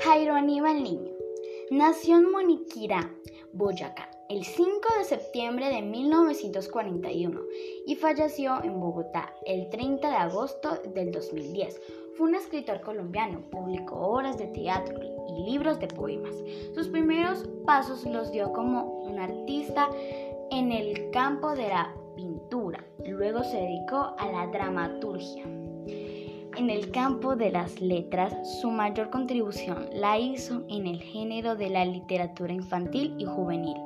Jairo Aníbal Niño nació en Moniquirá, Boyacá, el 5 de septiembre de 1941 y falleció en Bogotá el 30 de agosto del 2010. Fue un escritor colombiano, publicó obras de teatro y libros de poemas. Sus primeros pasos los dio como un artista en el campo de la pintura. Luego se dedicó a la dramaturgia. En el campo de las letras, su mayor contribución la hizo en el género de la literatura infantil y juvenil,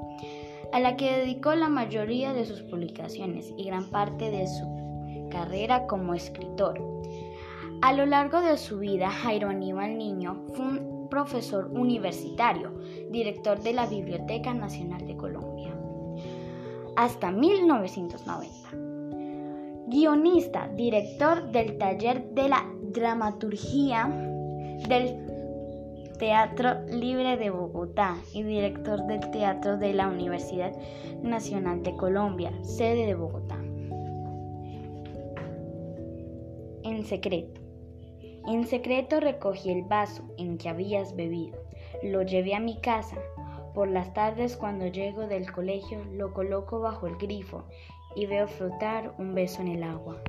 a la que dedicó la mayoría de sus publicaciones y gran parte de su carrera como escritor. A lo largo de su vida, Jairo Aníbal Niño fue un profesor universitario, director de la Biblioteca Nacional de Colombia, hasta 1990 guionista, director del taller de la dramaturgia del Teatro Libre de Bogotá y director del Teatro de la Universidad Nacional de Colombia, sede de Bogotá. En secreto. En secreto recogí el vaso en que habías bebido, lo llevé a mi casa. Por las tardes cuando llego del colegio lo coloco bajo el grifo y veo flotar un beso en el agua.